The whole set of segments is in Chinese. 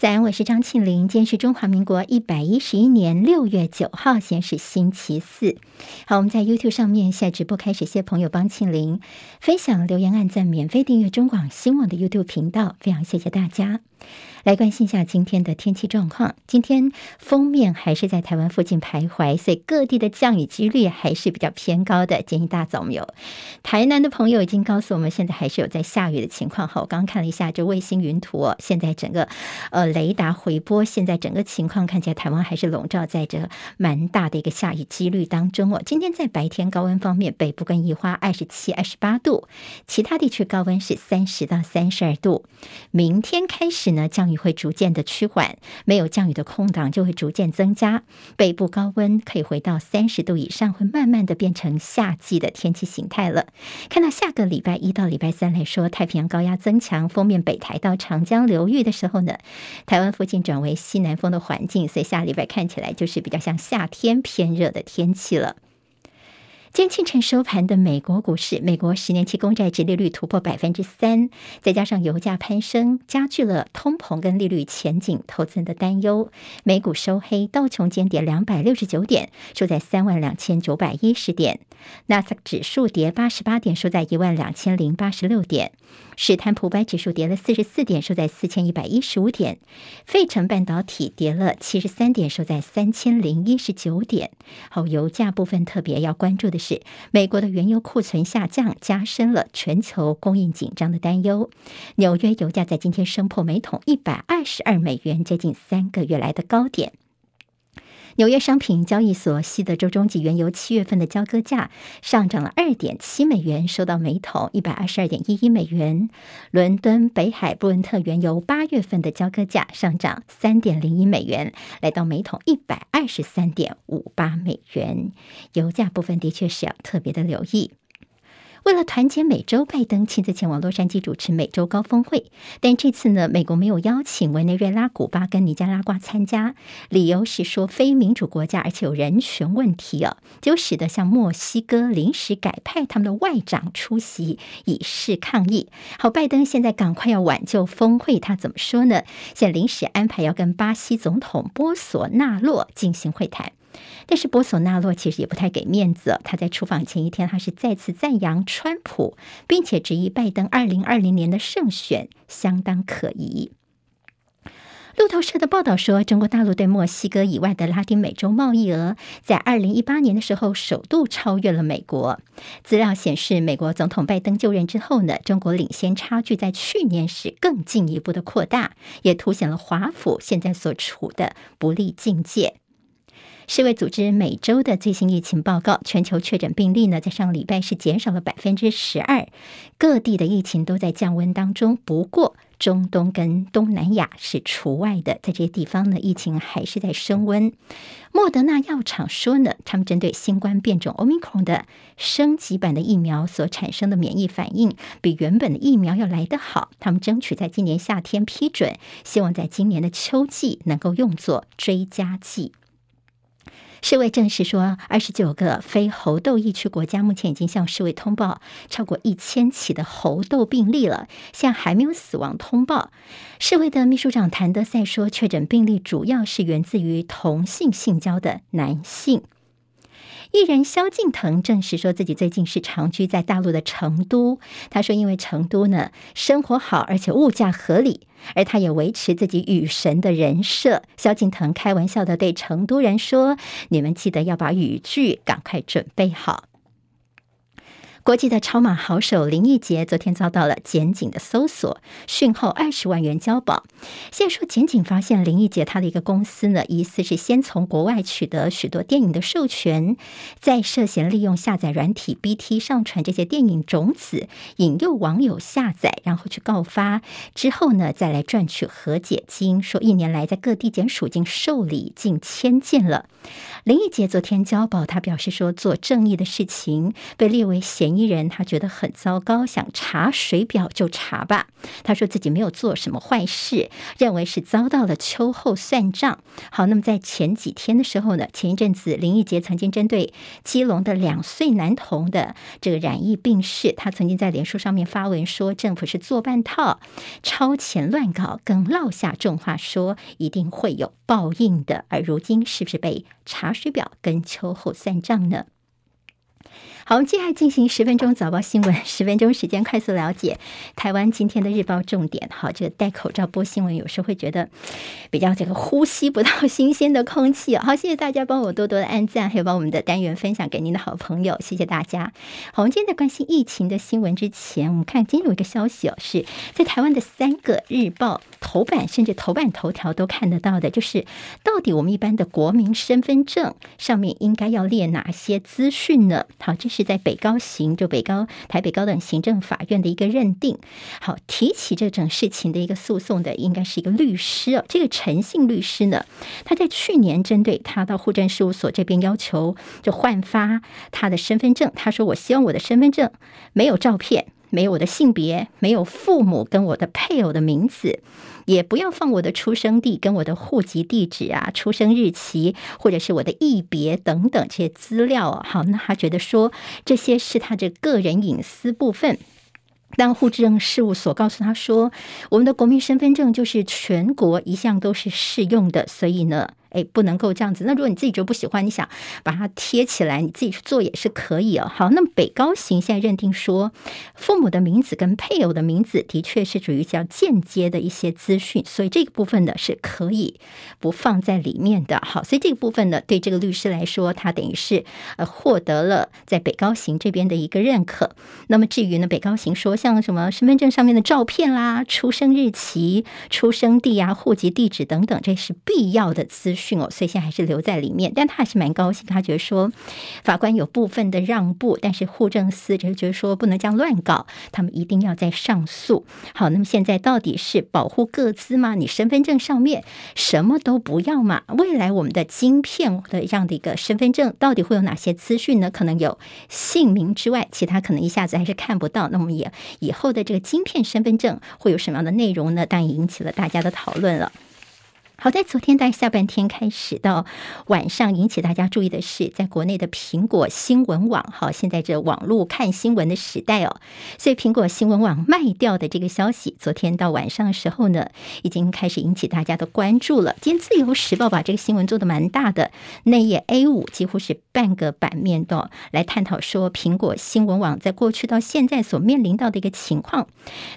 早安，我是张庆林。今天是中华民国一百一十一年六月九号，现在是星期四。好，我们在 YouTube 上面现在直播开始，谢谢朋友帮庆林分享、留言、按赞、免费订阅中广新闻网的 YouTube 频道，非常谢谢大家。来关心一下今天的天气状况。今天锋面还是在台湾附近徘徊，所以各地的降雨几率还是比较偏高的。今天一大早我们有台南的朋友已经告诉我们，现在还是有在下雨的情况。哈，我刚刚看了一下这卫星云图，现在整个呃雷达回波，现在整个情况看起来台湾还是笼罩在这蛮大的一个下雨几率当中哦。今天在白天高温方面，北部跟宜花二十七、二十八度，其他地区高温是三十到三十二度。明天开始呢，降雨会逐渐的趋缓，没有降雨的空档就会逐渐增加。北部高温可以回到三十度以上，会慢慢的变成夏季的天气形态了。看到下个礼拜一到礼拜三来说，太平洋高压增强，锋面北抬到长江流域的时候呢，台湾附近转为西南风的环境，所以下礼拜看起来就是比较像夏天偏热的天气了。今天清晨收盘的美国股市，美国十年期公债殖利率突破百分之三，再加上油价攀升，加剧了通膨跟利率前景投资人的担忧。美股收黑，道琼间跌两百六十九点，收在三万两千九百一十点；纳斯达克指数跌八十八点，收在一万两千零八十六点；史坦普白指数跌了四十四点，收在四千一百一十五点；费城半导体跌了七十三点，收在三千零一十九点。好，油价部分特别要关注的是美国的原油库存下降，加深了全球供应紧张的担忧。纽约油价在今天升破每桶一百二十二美元，接近三个月来的高点。纽约商品交易所西德州中级原油七月份的交割价上涨了二点七美元，收到每桶一百二十二点一一美元。伦敦北海布伦特原油八月份的交割价上涨三点零一美元，来到每桶一百二十三点五八美元。油价部分的确是要特别的留意。为了团结美洲，拜登亲自前往洛杉矶主持美洲高峰会。但这次呢，美国没有邀请委内瑞拉、古巴跟尼加拉瓜参加，理由是说非民主国家，而且有人权问题啊，就使得像墨西哥临时改派他们的外长出席，以示抗议。好，拜登现在赶快要挽救峰会，他怎么说呢？现临时安排要跟巴西总统波索纳洛进行会谈。但是博索纳洛其实也不太给面子，他在出访前一天，他是再次赞扬川普，并且质疑拜登二零二零年的胜选相当可疑。路透社的报道说，中国大陆对墨西哥以外的拉丁美洲贸易额在二零一八年的时候首度超越了美国。资料显示，美国总统拜登就任之后呢，中国领先差距在去年是更进一步的扩大，也凸显了华府现在所处的不利境界。世卫组织每周的最新疫情报告，全球确诊病例呢，在上个礼拜是减少了百分之十二，各地的疫情都在降温当中。不过，中东跟东南亚是除外的，在这些地方呢，疫情还是在升温。莫德纳药厂说呢，他们针对新冠变种 Omicron 的升级版的疫苗所产生的免疫反应，比原本的疫苗要来得好。他们争取在今年夏天批准，希望在今年的秋季能够用作追加剂。世卫证实说，二十九个非猴痘疫区国家目前已经向世卫通报超过一千起的猴痘病例了，现在还没有死亡通报。世卫的秘书长谭德赛说，确诊病例主要是源自于同性性交的男性。艺人萧敬腾证实说自己最近是长居在大陆的成都。他说，因为成都呢生活好，而且物价合理，而他也维持自己雨神的人设。萧敬腾开玩笑的对成都人说：“你们记得要把雨具赶快准备好。”国际的超马好手林义杰昨天遭到了检警的搜索，讯后二十万元交保。现在说检警发现林义杰他的一个公司呢，疑似是先从国外取得许多电影的授权，再涉嫌利用下载软体 BT 上传这些电影种子，引诱网友下载，然后去告发，之后呢再来赚取和解金。说一年来在各地检署已经受理近千件了。林义杰昨天交保，他表示说做正义的事情被列为嫌疑。一人，他觉得很糟糕，想查水表就查吧。他说自己没有做什么坏事，认为是遭到了秋后算账。好，那么在前几天的时候呢，前一阵子林义杰曾经针对基隆的两岁男童的这个染疫病逝，他曾经在脸书上面发文说，政府是做半套、超前乱搞，更落下重话说一定会有报应的。而如今是不是被查水表跟秋后算账呢？好，我们接下来进行十分钟早报新闻，十分钟时间快速了解台湾今天的日报重点。好，这个戴口罩播新闻，有时候会觉得比较这个呼吸不到新鲜的空气。好，谢谢大家帮我多多的按赞，还有把我们的单元分享给您的好朋友，谢谢大家。好，我们今天在关心疫情的新闻之前，我们看今天有一个消息哦，是在台湾的三个日报头版，甚至头版头条都看得到的，就是到底我们一般的国民身份证上面应该要列哪些资讯呢？好，这是。是在北高行，就北高台北高等行政法院的一个认定。好，提起这种事情的一个诉讼的，应该是一个律师哦。这个陈姓律师呢，他在去年针对他到户政事务所这边要求就换发他的身份证，他说：“我希望我的身份证没有照片，没有我的性别，没有父母跟我的配偶的名字。”也不要放我的出生地跟我的户籍地址啊、出生日期或者是我的异别等等这些资料。好，那他觉得说这些是他的个人隐私部分。当户政事务所告诉他说，我们的国民身份证就是全国一向都是适用的，所以呢。哎，不能够这样子。那如果你自己就不喜欢，你想把它贴起来，你自己去做也是可以哦。好，那么北高行现在认定说，父母的名字跟配偶的名字的确是属于较间接的一些资讯，所以这个部分呢是可以不放在里面的。好，所以这个部分呢，对这个律师来说，他等于是呃获得了在北高行这边的一个认可。那么至于呢，北高行说像什么身份证上面的照片啦、出生日期、出生地啊、户籍地址等等，这是必要的资讯。哦，所以现在还是留在里面，但他还是蛮高兴。他觉得说，法官有部分的让步，但是户政司就觉得说不能这样乱搞，他们一定要再上诉。好，那么现在到底是保护个资吗？你身份证上面什么都不要嘛？未来我们的晶片的这样的一个身份证到底会有哪些资讯呢？可能有姓名之外，其他可能一下子还是看不到。那么也以后的这个晶片身份证会有什么样的内容呢？当然引起了大家的讨论了。好在昨天在下半天开始到晚上，引起大家注意的是，在国内的苹果新闻网，好，现在这网络看新闻的时代哦，所以苹果新闻网卖掉的这个消息，昨天到晚上的时候呢，已经开始引起大家的关注了。今天自由时报把这个新闻做的蛮大的，内页 A 五几乎是半个版面的来探讨说，苹果新闻网在过去到现在所面临到的一个情况。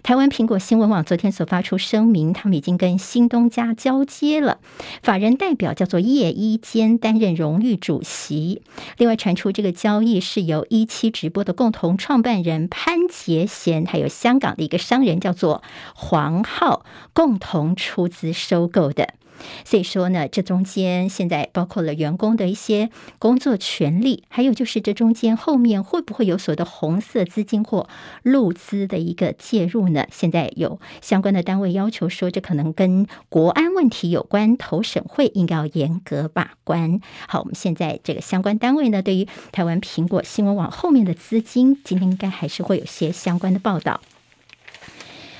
台湾苹果新闻网昨天所发出声明，他们已经跟新东家交接。接了，法人代表叫做叶一坚担任荣誉主席。另外传出这个交易是由一期直播的共同创办人潘杰贤，还有香港的一个商人叫做黄浩共同出资收购的。所以说呢，这中间现在包括了员工的一些工作权利，还有就是这中间后面会不会有所的红色资金或陆资的一个介入呢？现在有相关的单位要求说，这可能跟国安问题有关，投审会应该要严格把关。好，我们现在这个相关单位呢，对于台湾苹果新闻网后面的资金，今天应该还是会有些相关的报道。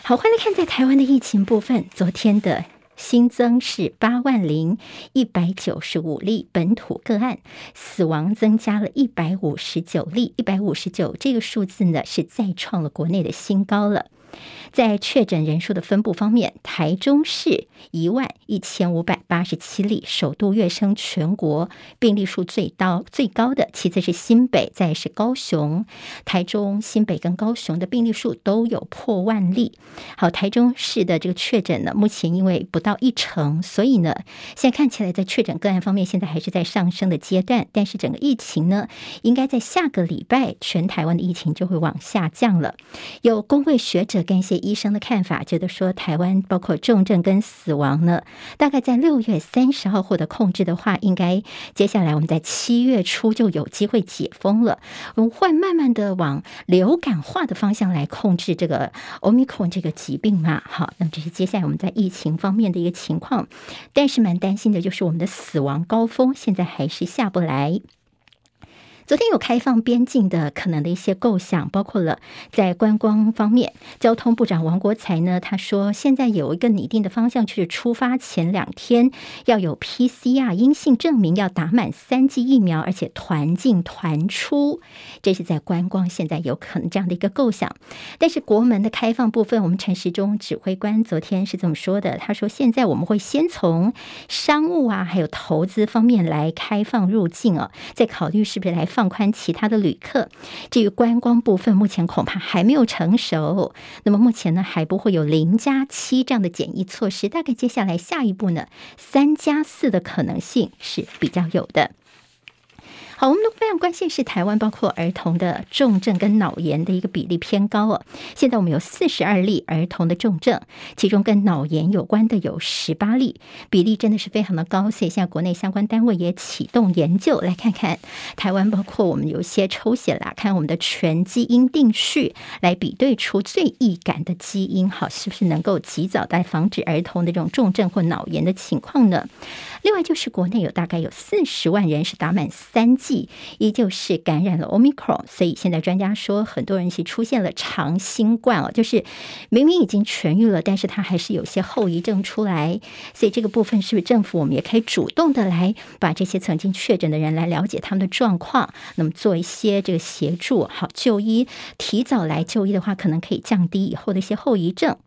好，欢迎来看在台湾的疫情部分，昨天的。新增是八万零一百九十五例本土个案，死亡增加了一百五十九例，一百五十九这个数字呢是再创了国内的新高了。在确诊人数的分布方面，台中市一万一千五百八十七例，首度跃升全国病例数最高最高的，其次是新北，再是高雄。台中、新北跟高雄的病例数都有破万例。好，台中市的这个确诊呢，目前因为不到一成，所以呢，现在看起来在确诊个案方面，现在还是在上升的阶段。但是整个疫情呢，应该在下个礼拜，全台湾的疫情就会往下降了。有公卫学者。跟一些医生的看法，觉得说台湾包括重症跟死亡呢，大概在六月三十号获得控制的话，应该接下来我们在七月初就有机会解封了。我们会慢慢的往流感化的方向来控制这个 Omicron 这个疾病嘛？好，那么这是接下来我们在疫情方面的一个情况，但是蛮担心的就是我们的死亡高峰现在还是下不来。昨天有开放边境的可能的一些构想，包括了在观光方面，交通部长王国材呢，他说现在有一个拟定的方向，就是出发前两天要有 PCR 阴性证明，要打满三剂疫苗，而且团进团出，这是在观光现在有可能这样的一个构想。但是国门的开放部分，我们陈时中指挥官昨天是这么说的，他说现在我们会先从商务啊，还有投资方面来开放入境哦，再考虑是不是来放。放宽其他的旅客，至于观光部分，目前恐怕还没有成熟。那么目前呢，还不会有零加七这样的检疫措施。大概接下来下一步呢，三加四的可能性是比较有的。好，我们都非常关心是台湾，包括儿童的重症跟脑炎的一个比例偏高哦。现在我们有四十二例儿童的重症，其中跟脑炎有关的有十八例，比例真的是非常的高。所以现在国内相关单位也启动研究，来看看台湾，包括我们有一些抽血啦，看我们的全基因定序，来比对出最易感的基因，好，是不是能够及早来防止儿童的这种重症或脑炎的情况呢？另外就是国内有大概有四十万人是打满三剂，依旧是感染了 Omicron，所以现在专家说很多人是出现了长新冠哦，就是明明已经痊愈了，但是他还是有些后遗症出来，所以这个部分是不是政府我们也可以主动的来把这些曾经确诊的人来了解他们的状况，那么做一些这个协助，好就医，提早来就医的话，可能可以降低以后的一些后遗症。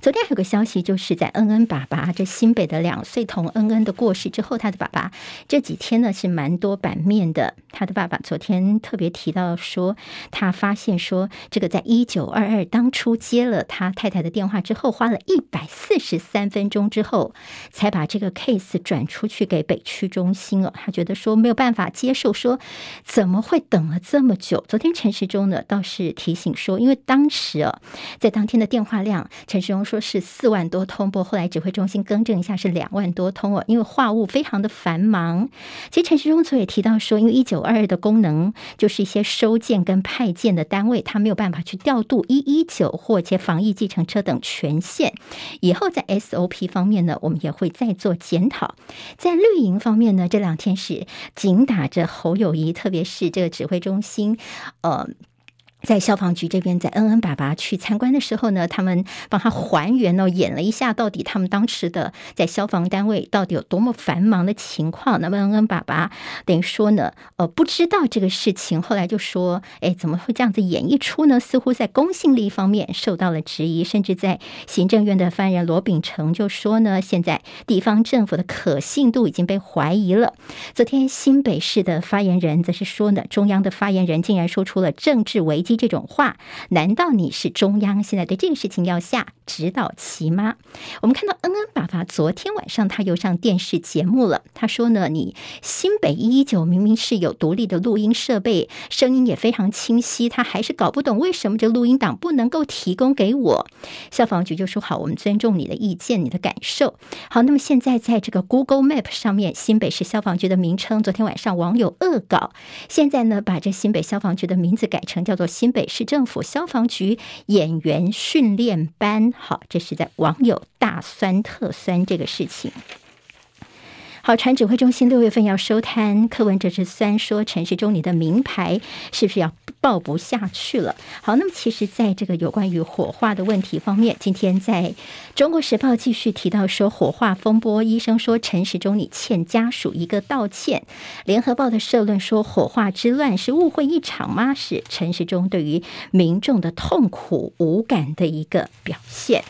昨天还有个消息，就是在恩恩爸爸这新北的两岁童恩恩的过世之后，他的爸爸这几天呢是蛮多版面的。他的爸爸昨天特别提到说，他发现说，这个在一九二二当初接了他太太的电话之后，花了一百四十三分钟之后，才把这个 case 转出去给北区中心了。他觉得说没有办法接受，说怎么会等了这么久？昨天陈时中呢倒是提醒说，因为当时啊，在当天的电话量。陈世忠说是四万多通，不过后来指挥中心更正一下是两万多通哦，因为话务非常的繁忙。其实陈世忠昨也提到说，因为一九二二的功能就是一些收件跟派件的单位，他没有办法去调度一一九或者防疫计程车等权限。以后在 SOP 方面呢，我们也会再做检讨。在绿营方面呢，这两天是紧打着侯友谊，特别是这个指挥中心，呃。在消防局这边，在恩恩爸爸去参观的时候呢，他们帮他还原了，演了一下到底他们当时的在消防单位到底有多么繁忙的情况。那么恩恩爸爸等于说呢，呃，不知道这个事情，后来就说，哎，怎么会这样子演绎出呢？似乎在公信力方面受到了质疑，甚至在行政院的发言人罗秉成就说呢，现在地方政府的可信度已经被怀疑了。昨天新北市的发言人则是说呢，中央的发言人竟然说出了政治危机。这种话，难道你是中央现在对这个事情要下指导棋吗？我们看到恩恩爸爸昨天晚上他又上电视节目了。他说呢，你新北一一九明明是有独立的录音设备，声音也非常清晰，他还是搞不懂为什么这录音档不能够提供给我。消防局就说好，我们尊重你的意见，你的感受。好，那么现在在这个 Google Map 上面，新北市消防局的名称，昨天晚上网友恶搞，现在呢把这新北消防局的名字改成叫做。新北市政府消防局演员训练班，好，这是在网友大酸特酸这个事情。好，传指挥中心六月份要收摊，柯文哲是酸说陈时中你的名牌是不是要报不下去了？好，那么其实在这个有关于火化的问题方面，今天在中国时报继续提到说火化风波，医生说陈时中你欠家属一个道歉。联合报的社论说火化之乱是误会一场吗？是陈时中对于民众的痛苦无感的一个表现。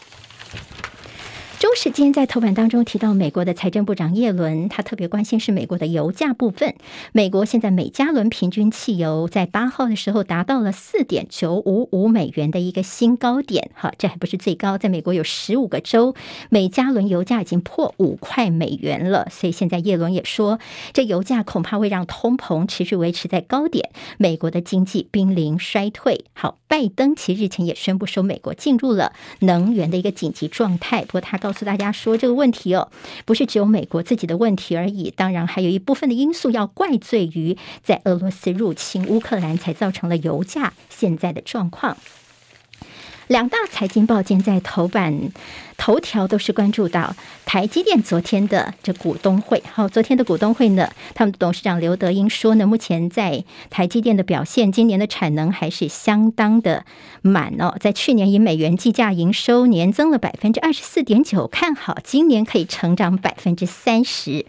中时今天在头版当中提到，美国的财政部长叶伦，他特别关心是美国的油价部分。美国现在每加仑平均汽油在八号的时候达到了四点九五五美元的一个新高点，哈，这还不是最高，在美国有十五个州每加仑油价已经破五块美元了。所以现在叶伦也说，这油价恐怕会让通膨持续维持在高点，美国的经济濒临衰退。好，拜登其实日前也宣布说，美国进入了能源的一个紧急状态，不过他告诉大家说，这个问题哦，不是只有美国自己的问题而已，当然还有一部分的因素要怪罪于在俄罗斯入侵乌克兰，才造成了油价现在的状况。两大财经报今在头版头条都是关注到台积电昨天的这股东会。好，昨天的股东会呢，他们的董事长刘德英说呢，目前在台积电的表现，今年的产能还是相当的满哦。在去年以美元计价，营收年增了百分之二十四点九，看好今年可以成长百分之三十。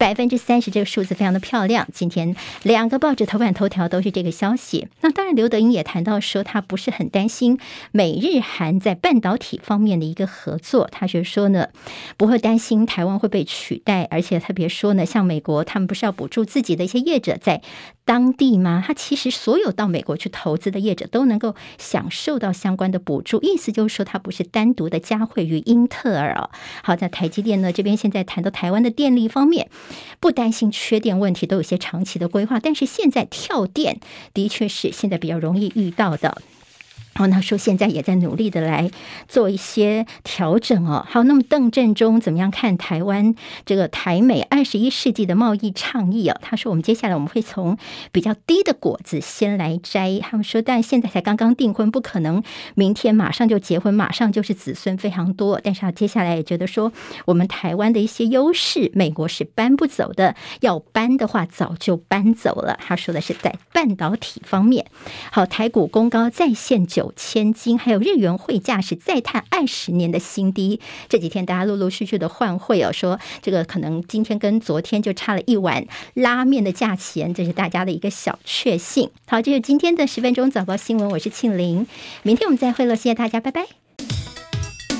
百分之三十这个数字非常的漂亮。今天两个报纸头版头条都是这个消息。那当然，刘德英也谈到说，他不是很担心美日韩在半导体方面的一个合作。他就说呢，不会担心台湾会被取代，而且特别说呢，像美国他们不是要补助自己的一些业者在当地吗？他其实所有到美国去投资的业者都能够享受到相关的补助。意思就是说，他不是单独的加惠于英特尔哦。好，在台积电呢这边现在谈到台湾的电力方面。不担心缺电问题，都有些长期的规划，但是现在跳电的确是现在比较容易遇到的。然后他说现在也在努力的来做一些调整哦。好，那么邓振中怎么样看台湾这个台美二十一世纪的贸易倡议哦？他说，我们接下来我们会从比较低的果子先来摘。他们说，但现在才刚刚订婚，不可能明天马上就结婚，马上就是子孙非常多。但是他接下来也觉得说，我们台湾的一些优势，美国是搬不走的，要搬的话早就搬走了。他说的是在半导体方面。好，台股攻高再现千金，还有日元汇价是再探二十年的新低。这几天大家陆陆续续的换汇哦，说这个可能今天跟昨天就差了一碗拉面的价钱，这是大家的一个小确幸。好，这是今天的十分钟早报新闻，我是庆玲，明天我们再会了，谢谢大家，拜拜。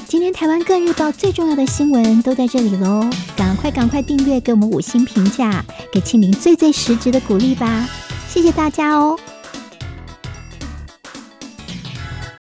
今天台湾各日报最重要的新闻都在这里喽，赶快赶快订阅，给我们五星评价，给庆玲最最实质的鼓励吧，谢谢大家哦。